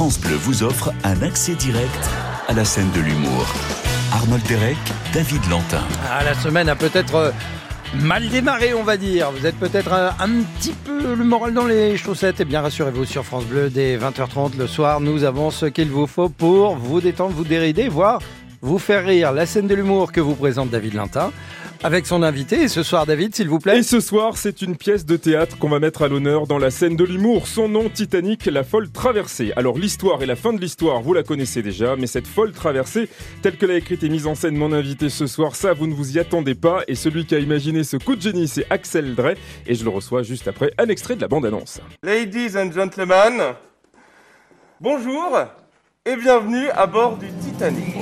France Bleu vous offre un accès direct à la scène de l'humour. Arnold Derek, David Lantin. Ah, la semaine a peut-être euh, mal démarré, on va dire. Vous êtes peut-être un, un petit peu le moral dans les chaussettes. Et bien, rassurez-vous, sur France Bleu, dès 20h30 le soir, nous avons ce qu'il vous faut pour vous détendre, vous dérider, voire vous faire rire. La scène de l'humour que vous présente David Lantin avec son invité. Et ce soir, David, s'il vous plaît. Et ce soir, c'est une pièce de théâtre qu'on va mettre à l'honneur dans la scène de l'humour. Son nom, Titanic, la folle traversée. Alors l'histoire et la fin de l'histoire, vous la connaissez déjà, mais cette folle traversée, telle que l'a écrite et mise en scène mon invité ce soir, ça, vous ne vous y attendez pas. Et celui qui a imaginé ce coup de génie, c'est Axel Drey. Et je le reçois juste après un extrait de la bande-annonce. Ladies and gentlemen, bonjour et bienvenue à bord du Titanic.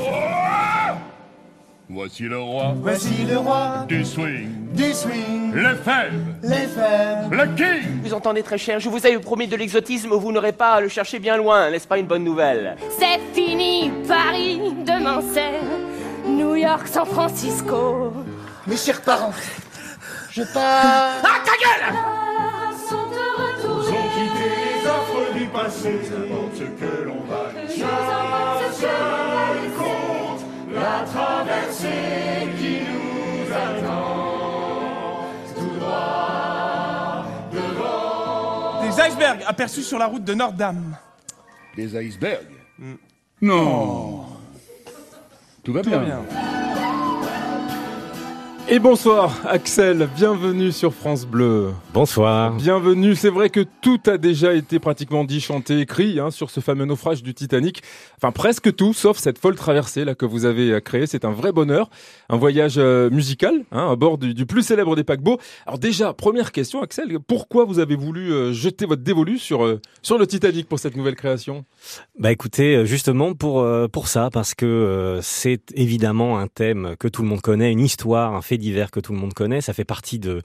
Voici le roi Voici le roi du swing, du swing, les fèves, les fèves. le king. Vous entendez très cher, je vous avais promis de l'exotisme, vous n'aurez pas à le chercher bien loin, n'est-ce pas une bonne nouvelle? C'est fini, Paris, demain c'est New York, San Francisco. Mes chers parents, je pars. Ah, ta gueule Sont de retour. Ils ont quitté les offres du passé, ce que l'on va la traversée qui nous attend tout droit devant. Des icebergs aperçus sur la route de Nordam. Des icebergs Non. Tout va bien. Et bonsoir, Axel. Bienvenue sur France Bleu. Bonsoir. Bienvenue. C'est vrai que tout a déjà été pratiquement dit, chanté, écrit hein, sur ce fameux naufrage du Titanic. Enfin, presque tout, sauf cette folle traversée là que vous avez euh, créée. C'est un vrai bonheur. Un voyage euh, musical hein, à bord du, du plus célèbre des paquebots. Alors déjà, première question, Axel. Pourquoi vous avez voulu euh, jeter votre dévolu sur, euh, sur le Titanic pour cette nouvelle création? Bah écoutez, justement pour pour ça, parce que c'est évidemment un thème que tout le monde connaît, une histoire, un fait divers que tout le monde connaît. Ça fait partie de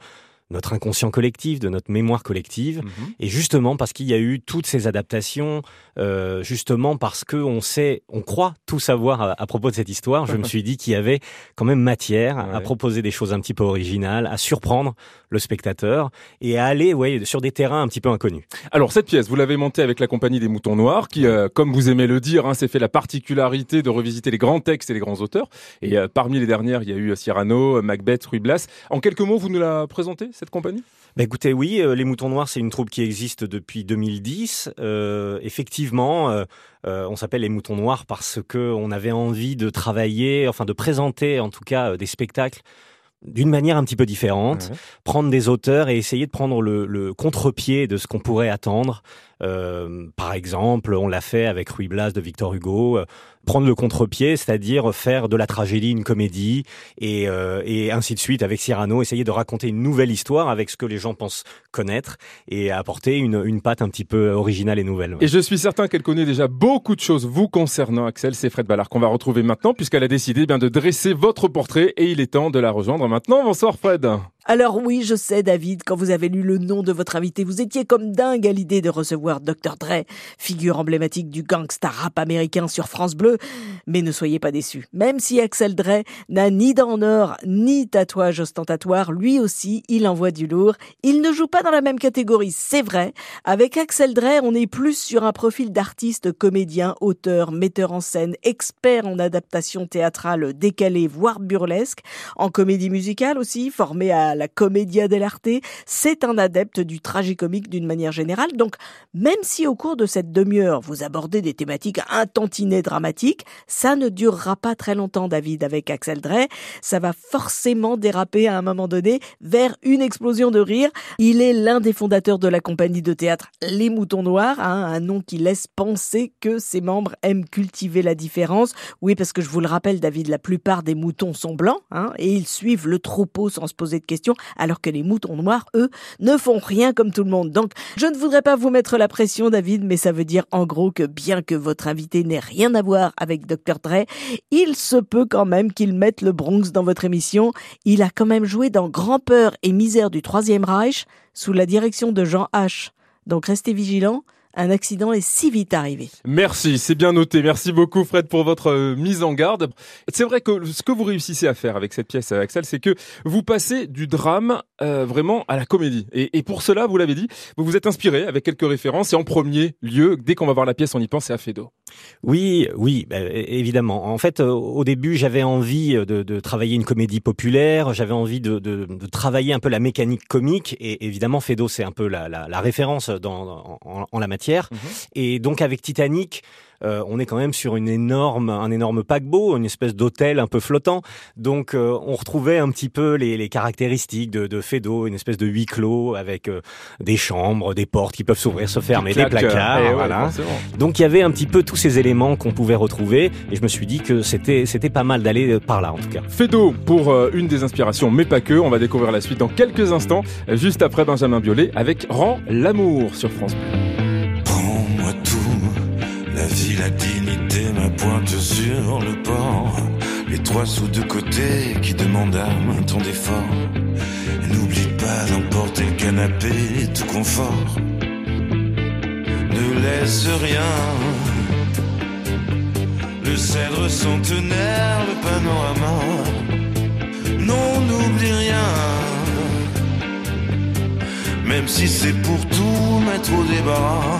notre inconscient collectif, de notre mémoire collective. Et justement parce qu'il y a eu toutes ces adaptations, euh, justement parce que on sait, on croit tout savoir à, à propos de cette histoire, je me suis dit qu'il y avait quand même matière à proposer des choses un petit peu originales, à surprendre le spectateur et à aller ouais, sur des terrains un petit peu inconnus. Alors cette pièce, vous l'avez montée avec la compagnie des Moutons Noirs, qui, euh, comme vous aimez le dire, hein, s'est fait la particularité de revisiter les grands textes et les grands auteurs. Et euh, parmi les dernières, il y a eu Cyrano, Macbeth, Ruy Blas. En quelques mots, vous nous la présentez cette compagnie? Bah écoutez, oui, euh, les Moutons Noirs, c'est une troupe qui existe depuis 2010. Euh, effectivement, euh, euh, on s'appelle les Moutons Noirs parce que on avait envie de travailler, enfin de présenter en tout cas euh, des spectacles d'une manière un petit peu différente, prendre des auteurs et essayer de prendre le, le contre-pied de ce qu'on pourrait attendre. Euh, par exemple, on l'a fait avec Ruy Blas de Victor Hugo. euh, prendre le contre-pied, c'est-à-dire faire de la tragédie une comédie et, euh, et ainsi de suite avec Cyrano, essayer de raconter une nouvelle histoire avec ce que les gens pensent connaître et apporter une, une un petit peu originale et nouvelle. Et je suis certain qu'elle connaît déjà beaucoup de choses vous concernant, Axel. C'est Fred Ballard qu'on va retrouver maintenant, puisqu'elle a décidé eh bien de dresser votre portrait et il est temps de la rejoindre maintenant. Bonsoir Fred. Alors oui, je sais, David, quand vous avez lu le nom de votre invité, vous étiez comme dingue à l'idée de recevoir Dr. Dre, figure emblématique du gangsta rap américain sur France Bleu. Mais ne soyez pas déçus. Même si Axel Dre n'a ni dents en or, ni tatouage ostentatoire, lui aussi, il envoie du lourd. Il ne joue pas dans la même catégorie, c'est vrai. Avec Axel Dre, on est plus sur un profil d'artiste, comédien, auteur, metteur en scène, expert en adaptation théâtrale décalée, voire burlesque, en comédie musicale aussi, formé à la Commedia dell'arte. C'est un adepte du tragicomique d'une manière générale. Donc, même si au cours de cette demi-heure, vous abordez des thématiques un tantinet dramatiques, ça ne durera pas très longtemps, David, avec Axel Drey. Ça va forcément déraper à un moment donné vers une explosion de rire. Il est l'un des fondateurs de la compagnie de théâtre Les Moutons Noirs, hein, un nom qui laisse penser que ses membres aiment cultiver la différence. Oui, parce que je vous le rappelle, David, la plupart des moutons sont blancs, hein, et ils suivent le troupeau sans se poser de questions, alors que les moutons noirs, eux, ne font rien comme tout le monde. Donc, je ne voudrais pas vous mettre la pression, David, mais ça veut dire en gros que bien que votre invité n'ait rien à voir avec Dr. Dre, il se peut quand même qu'il mette le Bronx dans votre émission. Il a quand même joué dans Grand Peur et Misère du Troisième Reich sous la direction de Jean H. Donc restez vigilants. Un accident est si vite arrivé. Merci, c'est bien noté. Merci beaucoup Fred pour votre euh, mise en garde. C'est vrai que ce que vous réussissez à faire avec cette pièce, euh, Axel, c'est que vous passez du drame euh, vraiment à la comédie. Et, et pour cela, vous l'avez dit, vous vous êtes inspiré avec quelques références. Et en premier lieu, dès qu'on va voir la pièce, on y pense, c'est à Fedo. Oui, oui, bah, évidemment. En fait, au début, j'avais envie de, de, travailler une comédie populaire, j'avais envie de, de, de, travailler un peu la mécanique comique, et évidemment, Fedo, c'est un peu la, la, la référence dans, en, en, la matière. Mhm. Et donc, avec Titanic, euh, on est quand même sur une énorme, un énorme paquebot, une espèce d'hôtel un peu flottant. Donc euh, on retrouvait un petit peu les, les caractéristiques de, de Fedo, une espèce de huis clos avec euh, des chambres, des portes qui peuvent s'ouvrir, se fermer, des placards. Eh voilà. Donc il y avait un petit peu tous ces éléments qu'on pouvait retrouver et je me suis dit que c'était c'était pas mal d'aller par là en tout cas. Fedo pour une des inspirations, mais pas que. On va découvrir la suite dans quelques instants, juste après Benjamin Biolay avec Rend l'amour sur France vie, la dignité, ma pointe sur le port. Les trois sous de côté qui demandent à main ton d'effort. N'oublie pas d'emporter le canapé, tout confort. Ne laisse rien. Le cèdre centenaire, le panorama. Non, n'oublie rien. Même si c'est pour tout mettre au débarras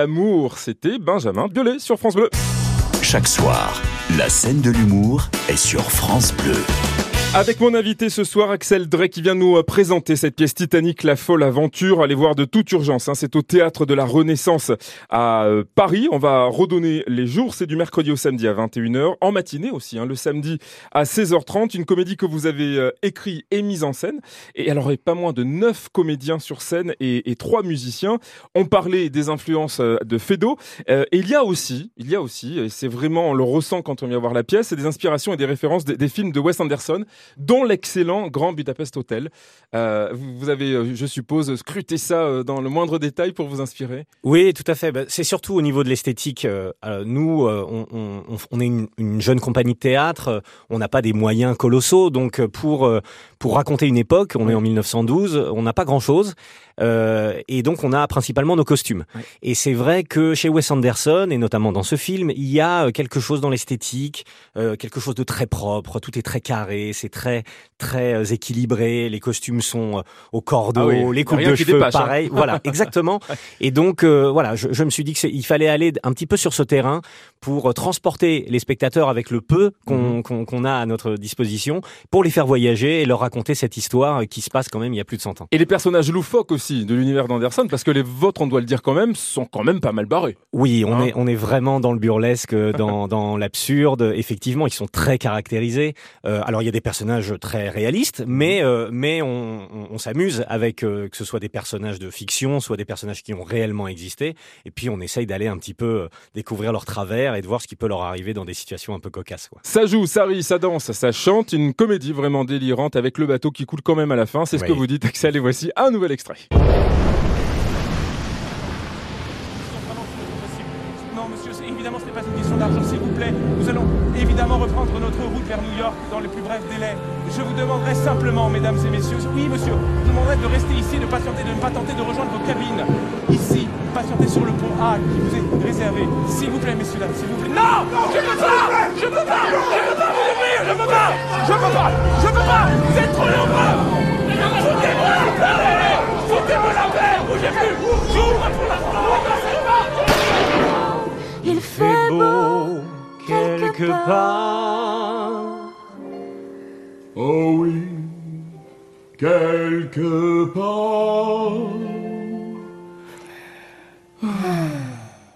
l'amour, c'était Benjamin Biolay sur France Bleu. Chaque soir, la scène de l'humour est sur France Bleu. Avec mon invité ce soir, Axel Drey, qui vient nous euh, présenter cette pièce Titanic, La folle aventure. Allez voir de toute urgence. Hein. C'est au théâtre de la Renaissance à euh, Paris. On va redonner les jours. C'est du mercredi au samedi à 21h. En matinée aussi, hein, le samedi à 16h30. Une comédie que vous avez euh, écrit et mise en scène. Et alors, il y a pas moins de 9 comédiens sur scène et, et 3 musiciens. On parlait des influences de Fedo. et il y a aussi, il y a aussi, et c'est vraiment, on le ressent quand on vient voir la pièce, c'est des inspirations et des références des, des films de Wes Anderson dont l'excellent Grand Budapest Hotel. Euh, vous avez, euh, je suppose, scruté ça euh, dans le moindre détail pour vous inspirer Oui, tout à fait. Bah, C'est surtout au niveau de l'esthétique. Nous, on, on- on est une, une jeune compagnie de théâtre. On n'a pas des moyens colossaux, donc pour pour raconter une époque, on est en 1912, on n'a pas grand-chose, euh, et donc on a principalement nos costumes. Et c'est vrai que chez Wes Anderson, et notamment dans ce film, il y a quelque chose dans l'esthétique, euh, quelque chose de très propre. Tout est très carré, c'est très très euh, équilibré. Les costumes sont euh, au cordeau, Ah oui, les coupes de cheveux, dépasse, hein. pareil. Voilà, exactement. Et donc euh, voilà, je, je me suis dit qu'il fallait aller un petit peu sur ce terrain pour transporter les spectateurs avec le peu qu'on Mhm. qu'on a à notre disposition, pour les faire voyager et leur raconter cette histoire qui se passe quand même il y a plus de 100 ans. Et les personnages loufoques aussi de l'univers d'Anderson, parce que les vôtres, on doit le dire quand même, sont quand même pas mal barrés. Oui, on Hein est on est vraiment dans le burlesque, dans dans l'absurde. Effectivement, ils sont très caractérisés. Euh, alors il y a des personnages très réalistes, mais euh, mais on, on, on s'amuse avec euh, que ce soit des personnages de fiction, soit des personnages qui ont réellement existé. Et puis on essaye d'aller un petit peu euh, découvrir leurs travers et de voir ce qui peut leur arriver dans des situations un peu cocasses. Quoi. Ça joue, ça rit, ça danse, ça chante, une comédie vraiment délirante avec le bateau qui coule quand même à la fin. C'est ce Oui. que vous dites, Axel, et voici un nouvel extrait. Non, monsieur, évidemment, ce n'est pas une question d'argent, s'il vous plaît. Nous allons évidemment reprendre notre route vers New York dans les plus brefs délais. Je vous demanderai simplement, mesdames et messieurs, oui, monsieur, je vous demanderai de rester ici, de patienter, de ne pas tenter de rejoindre vos cabines. Ici, patientez sur le pont A qui vous est réservé. S'il vous plaît, messieurs, dames, s'il vous plaît. Non Je peux pas Je peux pas Je peux pas vous ouvrir Je peux pas Je peux pas Je peux pas Vous êtes trop nombreux Foutez-moi la paix Foutez-moi la paix Bougez plus J'ouvre la Il quelque part. Oh oui, quelque part.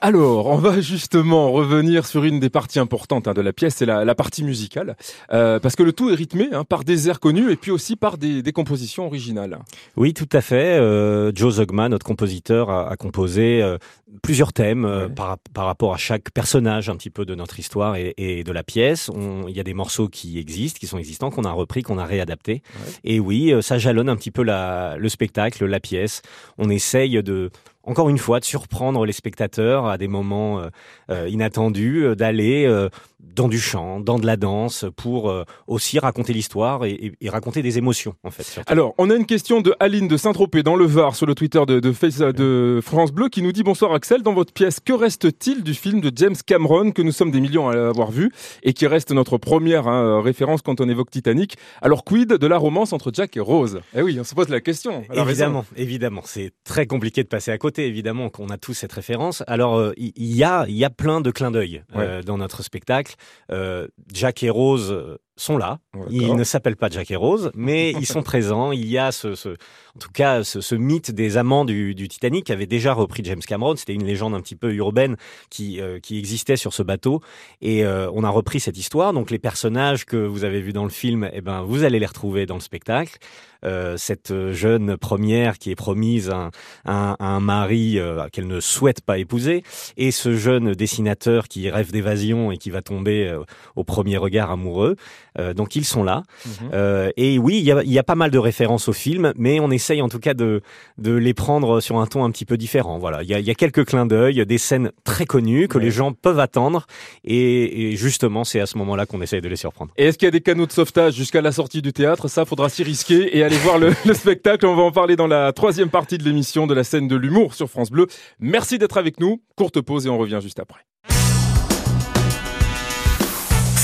Alors, on va justement revenir sur une des parties importantes hein, de la pièce, c'est la, la partie musicale, Euh, parce que le tout est rythmé hein, par des airs connus et puis aussi par des, des compositions originales. Oui, tout à fait. Euh, Joe Zogma, notre compositeur, a, a composé euh, plusieurs thèmes par, par rapport à chaque personnage un petit peu de notre histoire et, et de la pièce. Il y a des morceaux qui existent, qui sont existants, qu'on a repris, qu'on a réadaptés. Et oui, ça jalonne un petit peu la, le spectacle, la pièce. On essaye de encore une fois, de surprendre les spectateurs à des moments euh, euh, inattendus, euh, d'aller dans du chant, dans de la danse, pour euh, aussi raconter l'histoire et, et- et raconter des émotions, en fait. surtout. Alors, on a une question de Aline de Saint-Tropez dans le Var sur le Twitter de, de, Face- de France Bleu qui nous dit Bonsoir Axel, dans votre pièce, que reste-t-il du film de James Cameron que nous sommes des millions à avoir vu et qui reste notre première hein, référence quand on évoque Titanic? Alors, quid de la romance entre Jack et Rose? Eh oui, on se pose la question. Elle a raison. Évidemment, évidemment, c'est très compliqué de passer à côté. Évidemment qu'on a tous cette référence. Alors euh, il il y a, y a plein de clins d'œil euh, dans notre spectacle. Euh, Jack et Rose euh, sont là. Ils ne s'appellent pas Jack et Rose, mais ils sont présents. Il y a ce, ce en tout cas, ce, ce mythe des amants du, du Titanic qui avait déjà repris James Cameron. C'était une légende un petit peu urbaine qui, euh, qui existait sur ce bateau. Et euh, on a repris cette histoire. Donc les personnages que vous avez vus dans le film, eh ben, vous allez les retrouver dans le spectacle. Euh, cette jeune première qui est promise un, un, un mari euh, qu'elle ne souhaite pas épouser, et ce jeune dessinateur qui rêve d'évasion et qui va tomber euh, au premier regard amoureux. Euh, donc ils sont là. Euh, et oui, il y a, y a pas mal de références au film, mais on essaye en tout cas de, de les prendre sur un ton un petit peu différent. Voilà, il y a, y a quelques clins d'œil, des scènes très connues que les gens peuvent attendre, et, et justement, c'est à ce moment-là qu'on essaye de les surprendre. Et est-ce qu'il y a des canaux de sauvetage jusqu'à la sortie du théâtre? Ça, faudra s'y risquer et aller voir le, le spectacle. On va en parler dans la troisième partie de l'émission de la scène de l'humour sur France Bleu. Merci d'être avec nous. Courte pause et on revient juste après.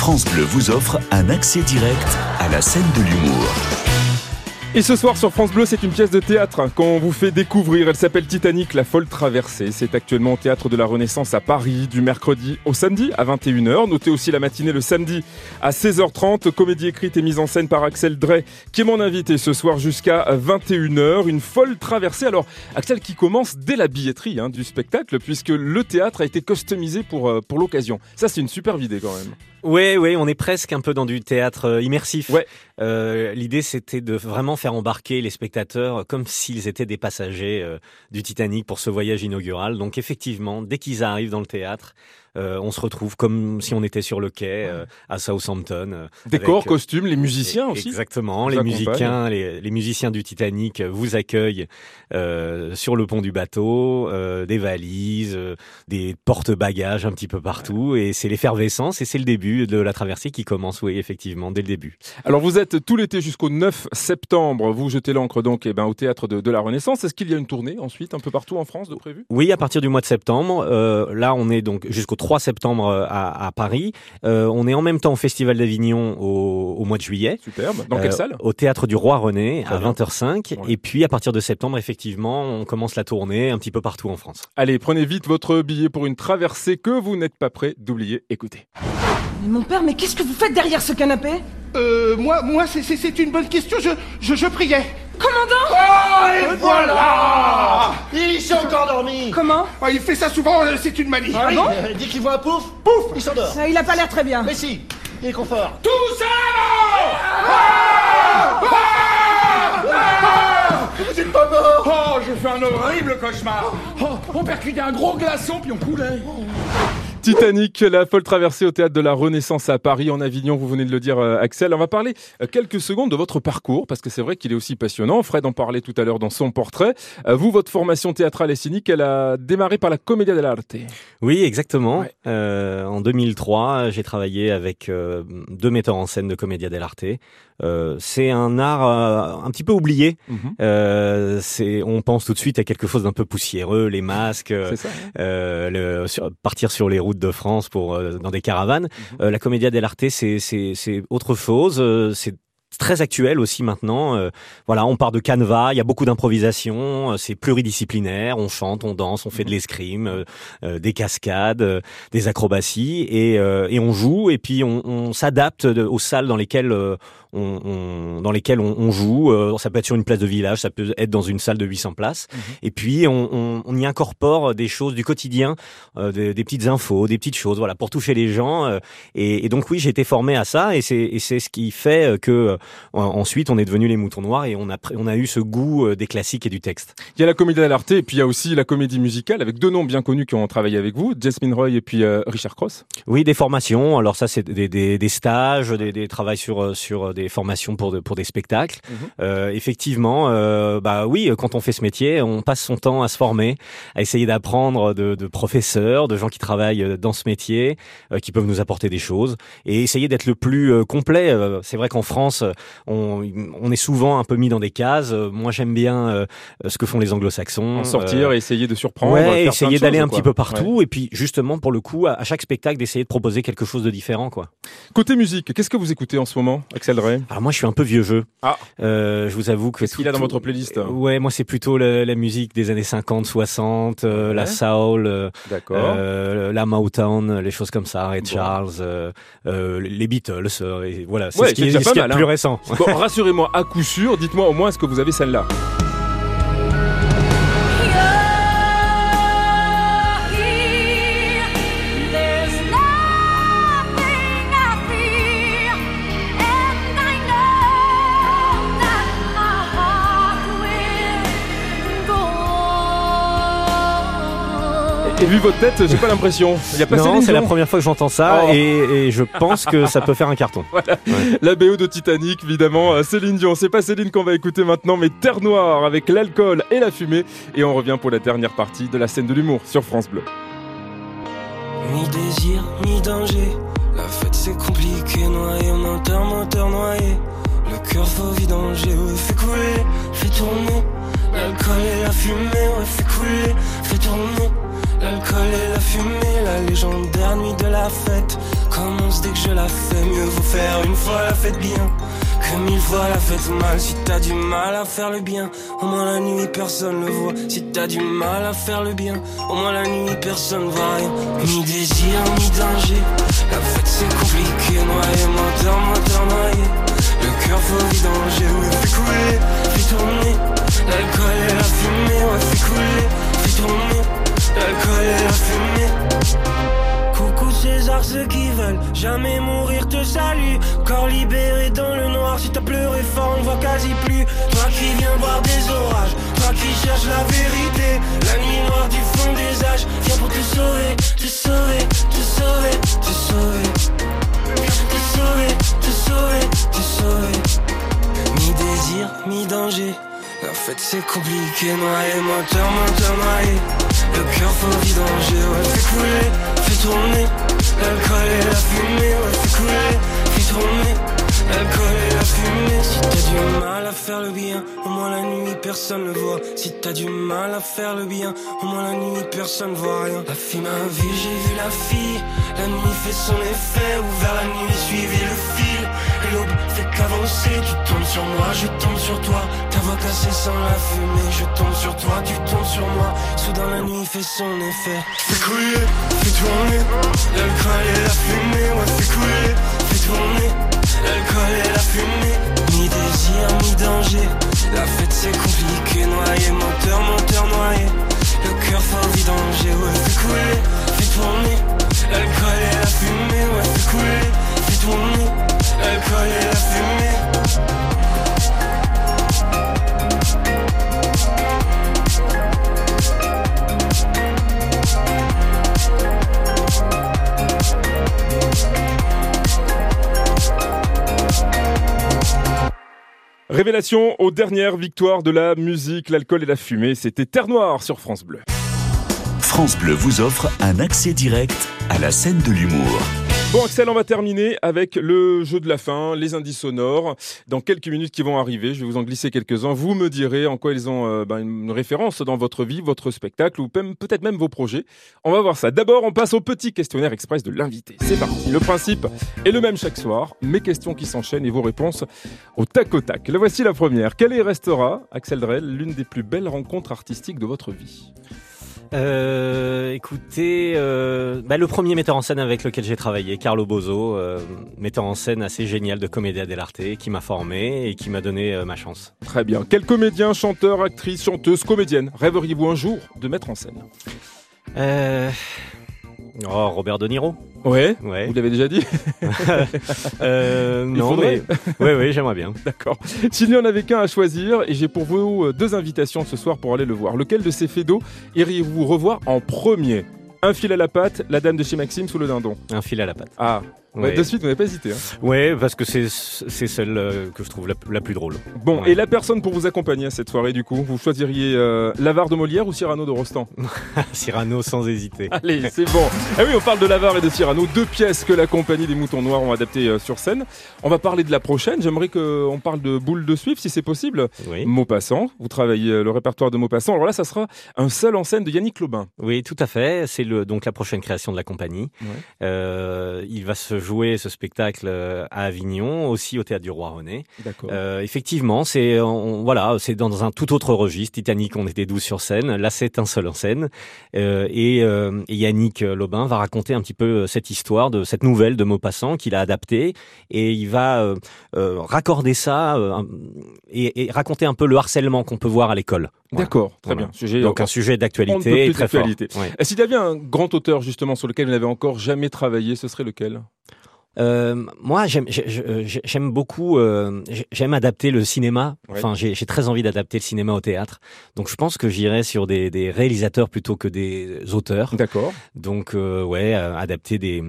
France Bleu vous offre un accès direct à la scène de l'humour. Et ce soir sur France Bleu, c'est une pièce de théâtre qu'on vous fait découvrir. Elle s'appelle Titanic, la folle traversée. C'est actuellement au théâtre de la Renaissance à Paris, du mercredi au samedi à 21h. Notez aussi la matinée le samedi à 16h30. Comédie écrite et mise en scène par Axel Drey, qui est mon invité ce soir jusqu'à 21h. Une folle traversée. Alors, Axel qui commence dès la billetterie hein, du spectacle, puisque le théâtre a été customisé pour, euh, pour l'occasion. Ça, c'est une superbe idée quand même. Ouais, ouais, on est presque un peu dans du théâtre euh, immersif. Ouais. Euh, L'idée, c'était de vraiment faire embarquer les spectateurs comme s'ils étaient des passagers euh, du Titanic pour ce voyage inaugural. Donc, effectivement, dès qu'ils arrivent dans le théâtre, on se retrouve comme si on était sur le quai euh, à Southampton. euh, avec, euh, costumes, les musiciens aussi. Exactement, les musiciens, les, les musiciens du Titanic vous accueillent euh, sur le pont du bateau, euh, des valises, euh, des porte-bagages un petit peu partout, et c'est l'effervescence et c'est le début de la traversée qui commence, oui, effectivement, dès le début. Alors vous êtes tout l'été jusqu'au 9 septembre, vous jetez l'encre donc eh ben, au théâtre de, de la Renaissance. Est-ce qu'il y a une tournée ensuite un peu partout en France de prévu? Oui, à partir du mois de septembre. euh, là, on est donc jusqu'au 3 septembre euh, à, à Paris. Euh, on est en même temps au Festival d'Avignon au, au mois de juillet. Superbe. Dans quelle Euh, salle? Au théâtre du Roi René Très à bien. 20h05. Et puis à partir de septembre, effectivement, on commence la tournée un petit peu partout en France. Allez, prenez vite votre billet pour une traversée que vous n'êtes pas prêt d'oublier. Écoutez. Mais mon père, mais qu'est-ce que vous faites derrière ce canapé? Euh, moi, moi, c'est- une bonne question. Je, je, je priais. Commandant Oh, et voilà Il s'est encore dormi Comment Ah, Il fait ça souvent, euh, c'est une manie. Ah bon Euh, Dès qu'il voit un pouf, pouf, il s'endort. Il a pas l'air très bien. Mais si, il est confort. Tous à l'avant Ah Ah Vous êtes pas mort Oh, j'ai fait un horrible cauchemar Oh, on percutait un gros glaçon, puis on coulait Titanic, la folle traversée au théâtre de la Renaissance à Paris, en Avignon, vous venez de le dire euh, Axel. On va parler euh, quelques secondes de votre parcours, parce que c'est vrai qu'il est aussi passionnant. Fred en parlait tout à l'heure dans son portrait. Euh, Vous, votre formation théâtrale et scénique, elle a démarré par la Commedia dell'arte. Oui, exactement. En 2003, j'ai travaillé avec deux metteurs en scène de Commedia dell'arte. Euh, c'est un art euh, un petit peu oublié. Mhm. Euh, c'est, on pense tout de suite à quelque chose d'un peu poussiéreux, les masques, euh, ça, euh, le- sur- partir sur les routes de France pour dans des caravanes. Mhm. Euh, la Commedia dell'arte, c'est c'est c'est autre chose. euh, c'est très actuel aussi maintenant. Euh, voilà, on part de canevas, il y a beaucoup d'improvisation, euh, c'est pluridisciplinaire, on chante, on danse, on fait de l'escrime, euh, euh, des cascades, euh, des acrobaties et, euh, et on joue et puis on, on s'adapte aux salles dans lesquelles euh, on, on- dans lesquelles on, on joue. Euh, ça peut être sur une place de village, ça peut être dans une salle de 800 places. Et puis on, y incorpore des choses du quotidien, euh, des, des petites infos, des petites choses, voilà, pour toucher les gens. euh, et, et donc oui, j'ai été formé à ça et c'est ce qui fait que ensuite on est devenu les moutons noirs et on a on a eu ce goût euh, des classiques et du texte. Il y a la Commedia dell'arte et puis il y a aussi la comédie musicale avec deux noms bien connus qui ont travaillé avec vous, Jasmine Roy et puis euh, Richard Cross. Oui, des formations. Alors ça, c'est des, des, des stages, des, des travails sur euh, sur des formations pour de- pour des spectacles. Mhm. Euh, effectivement, euh, bah oui, quand on fait ce métier, on passe son temps à se former, à essayer d'apprendre de, de professeurs, de gens qui travaillent euh, dans ce métier, euh, qui peuvent nous apporter des choses, et essayer d'être le plus euh, complet. Euh, c'est vrai qu'en France, on, on est souvent un peu mis dans des cases. Euh, Moi, j'aime bien euh, ce que font les Anglo-Saxons. En sortir Euh, et essayer de surprendre. Ouais, essayer d'aller un quoi. petit peu partout Ouais. et puis justement pour le coup à, à chaque spectacle d'essayer de proposer quelque chose de différent quoi. Côté musique, qu'est-ce que vous écoutez en ce moment, Axel Ray? Alors moi je suis un peu vieux jeu. Ah. Euh, je vous avoue que Qu'est-ce qu'il y a dans tout- votre playlist? Euh, Ouais, moi c'est plutôt la, la musique des années 50, 60, euh, la soul, euh, euh, la Motown, les choses comme ça, Ray Charles, euh, euh, les Beatles, euh, et voilà, c'est ce qui est, ce plus hein. Rassurez-moi, à coup sûr, dites-moi au moins est-ce que vous avez celle-là? Et vu votre tête, j'ai pas l'impression. Il y a pas non, c'est la première fois que j'entends ça Oh. et, et je pense que ça peut faire un carton. Voilà. La BO de Titanic, évidemment. Euh, Céline Dion. C'est pas Céline qu'on va écouter maintenant, mais Terre Noire avec l'alcool et la fumée. Et on revient pour la dernière partie de la scène de l'humour sur France Bleu. Ni désir, ni danger. La fête c'est compliqué, noyé, moteur, moteur noyé. Le cœur faut vidanger, ouais, fait couler, fait tourner. L'alcool et la fumée, ouais, fait couler, fait tourner. L'alcool et la fumée, la légendaire nuit de la fête. Commence dès que je la fais, mieux vaut faire une fois la fête bien. Que mille fois la fête mal, si t'as du mal à faire le bien, au moins la nuit personne le voit. Si t'as du mal à faire le bien, au moins la nuit personne voit rien. Ni désir, ni danger, la fête c'est compliqué, noyé, moteur, moteur noyé. Le cœur faut vidanger, ouais, fait couler, fait tourner. L'alcool et la fumée, ouais, fait couler, fait tourner. L'alcool et la fumée. Coucou César, ceux qui veulent jamais mourir te salue. Corps libéré dans le noir, si t'as pleuré fort, on voit quasi plus. Toi qui viens voir des orages, toi qui cherches la vérité. La nuit noire du fond des âges, viens pour te sauver, te sauver, te sauver, te sauver. Te sauver, te sauver, te sauver. Mi-désir, mi-danger. La fête c'est compliqué, noyé, moteur, moteur, noyé. Le cœur faut vidanger, ouais, fais couler, fais tourner. L'alcool et la fumée, ouais, fais couler, fais tourner. L'alcool et la fumée. Si t'as du mal à faire le bien, au moins la nuit personne ne voit. Si t'as du mal à faire le bien, au moins la nuit personne voit rien. La fille m'a vu, j'ai vu la fille. La nuit fait son effet, ouvert la nuit, suivi le fil. L'aube fait qu'avancer, tu tombes sur moi, je tombe sur toi. Ta voix cassée sans la fumée, je tombe sur toi, tu tombes sur moi. Soudain la nuit fait son effet. Fais couler, fais tourner, l'alcool et la fumée, ouais fais couler, fais tourner, l'alcool et la fumée. Mi désir, mi danger, la fête Révélation aux dernières victoires de la musique, l'alcool et la fumée. C'était Terre Noire sur France Bleu. France Bleu vous offre un accès direct à la scène de l'humour. Bon Axel, on va terminer avec le jeu de la fin, les indices sonores. Dans quelques minutes qui vont arriver, je vais vous en glisser quelques-uns. Vous me direz en quoi ils ont euh, ben, une référence dans votre vie, votre spectacle ou peut-être même vos projets. On va voir ça. D'abord, on passe au petit questionnaire express de l'invité. C'est parti. Le principe est le même chaque soir. Mes questions qui s'enchaînent et vos réponses au tac au tac. Le voici la première. Quelle est restera, Axel Drell, l'une des plus belles rencontres artistiques de votre vie? Euh, écoutez, euh, bah, le premier metteur en scène avec lequel j'ai travaillé, Carlo Bozo, euh, metteur en scène assez génial de Commedia dell'arte, qui m'a formé et qui m'a donné euh, ma chance. Très bien. Quel comédien, chanteur, actrice, chanteuse, comédienne rêveriez-vous un jour de mettre en scène? Euh... Oh, Robert De Niro Ouais, ouais. vous l'avez déjà dit euh, Non, mais... oui, oui, j'aimerais bien. D'accord. S'il n'y en avait qu'un à choisir, et j'ai pour vous euh, deux invitations ce soir pour aller le voir, lequel de ces faits d'eau iriez-vous revoir en premier? Un fil à la patte, la dame de chez Maxime sous le dindon. Un fil à la patte. Ah, Ouais. de suite, vous n'avez pas hésité. hein. Ouais, parce que c'est celle euh, que je trouve la, la plus drôle. Bon, Ouais. et la personne pour vous accompagner à cette soirée, du coup, vous choisiriez euh, L'Avare de Molière ou Cyrano de Rostand? Cyrano sans hésiter. Allez, c'est bon. Ah oui, on parle de L'Avare et de Cyrano, deux pièces que la compagnie des Moutons Noirs ont adaptées euh, sur scène. On va parler de la prochaine. J'aimerais qu'on parle de Boule de Suif, si c'est possible. Oui. Maupassant, vous travaillez euh, le répertoire de Maupassant. Alors là, ça sera un seul en scène de Yannick Lobin. Oui, tout à fait. C'est donc la prochaine création de la compagnie. Ouais. Il va se jouer ce spectacle euh, à Avignon, aussi au théâtre du Roi René. Euh, effectivement, c'est on- voilà, c'est dans un tout autre registre. Titanic, on était 12 sur scène. Là, c'est un seul en scène. Euh, et, euh, et Yannick Lobin va raconter un petit peu euh, cette histoire de cette nouvelle de Maupassant qu'il a adaptée et il va euh, euh, raccorder ça euh, et, et raconter un peu le harcèlement qu'on peut voir à l'école. Voilà. D'accord, très Voilà. bien. Sujet Donc un sujet d'actualité très fort. d'actualité. Ouais. Et S'il y avait un grand auteur justement sur lequel vous n'avez encore jamais travaillé, ce serait lequel? Euh, moi, j'aime, j'ai- j'ai- j'aime beaucoup, euh, j'ai- j'aime adapter le cinéma. Ouais. Enfin, j'ai très envie d'adapter le cinéma au théâtre. Donc, je pense que j'irai sur des, des réalisateurs plutôt que des auteurs. D'accord. Donc, euh, ouais, euh, adapter des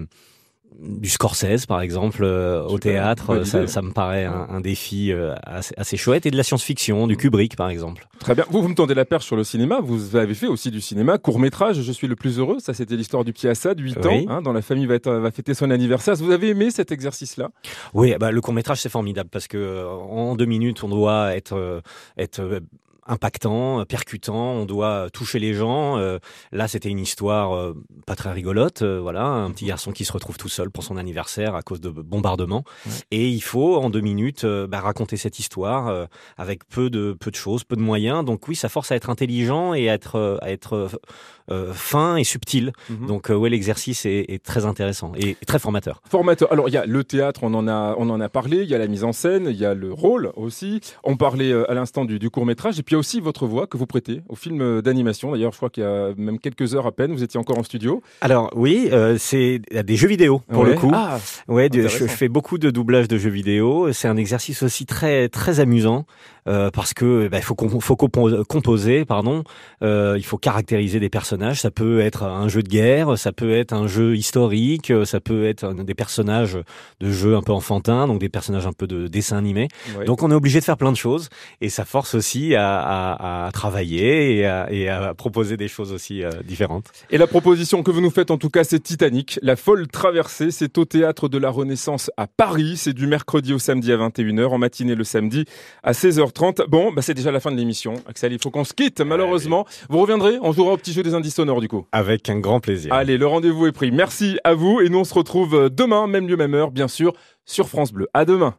du Scorsese, par exemple, euh, au théâtre, ça, ça me paraît un, un défi euh, assez, assez chouette. Et de la science-fiction, du Kubrick, par exemple. Très bien. Vous, vous me tendez la perche sur le cinéma. Vous avez fait aussi du cinéma. Court métrage, Je suis le plus heureux. Ça, c'était l'histoire du petit Assad, 8 Oui. ans, hein, dont la famille va, être- va fêter son anniversaire. Vous avez aimé cet exercice-là? Oui, bah, le court métrage c'est formidable parce que euh, en deux minutes on doit être euh, être euh, impactant, percutant, on doit toucher les gens. Euh, là, c'était une histoire euh, pas très rigolote, euh, voilà, un petit garçon qui se retrouve tout seul pour son anniversaire à cause de bombardements. Et il faut en deux minutes bah, raconter cette histoire avec peu de peu de choses, peu de moyens. Donc oui, ça force à être intelligent et à être à être fin et subtil. Mhm. Donc ouais, l'exercice est, est très intéressant et, très formateur. Formateur. Alors, il y a le théâtre, on en a, on en a parlé. Il y a la mise en scène, il y a le rôle aussi. On parlait à l'instant du, du court métrage. Et puis, puis il y a aussi votre voix que vous prêtez au film d'animation. D'ailleurs, je crois qu'il y a même quelques heures à peine, vous étiez encore en studio. Alors oui, euh, c'est des jeux vidéo pour Ouais. le coup. Ah, ouais, je, fais beaucoup de doublage de jeux vidéo. C'est un exercice aussi très très amusant euh, parce que bah, faut, faut compo- composer, pardon. Euh, il faut caractériser des personnages. Ça peut être un jeu de guerre, ça peut être un jeu historique, euh, ça peut être des personnages de jeux un peu enfantins, donc des personnages un peu de dessin animé. Ouais. Donc on est obligé de faire plein de choses et ça force aussi à, à- à travailler et à, et à proposer des choses aussi euh, différentes. Et la proposition que vous nous faites en tout cas, c'est Titanic, la folle traversée. C'est au théâtre de la Renaissance à Paris. C'est du mercredi au samedi à 21h, en matinée le samedi à 16h30. Bon, bah c'est déjà la fin de l'émission. Axel, il faut qu'on se quitte malheureusement. Vous reviendrez, on jouera au petit jeu des indices sonores du coup. Avec un grand plaisir. Allez, le rendez-vous est pris. Merci à vous et nous on se retrouve demain, même lieu, même heure, bien sûr, sur France Bleu. À demain.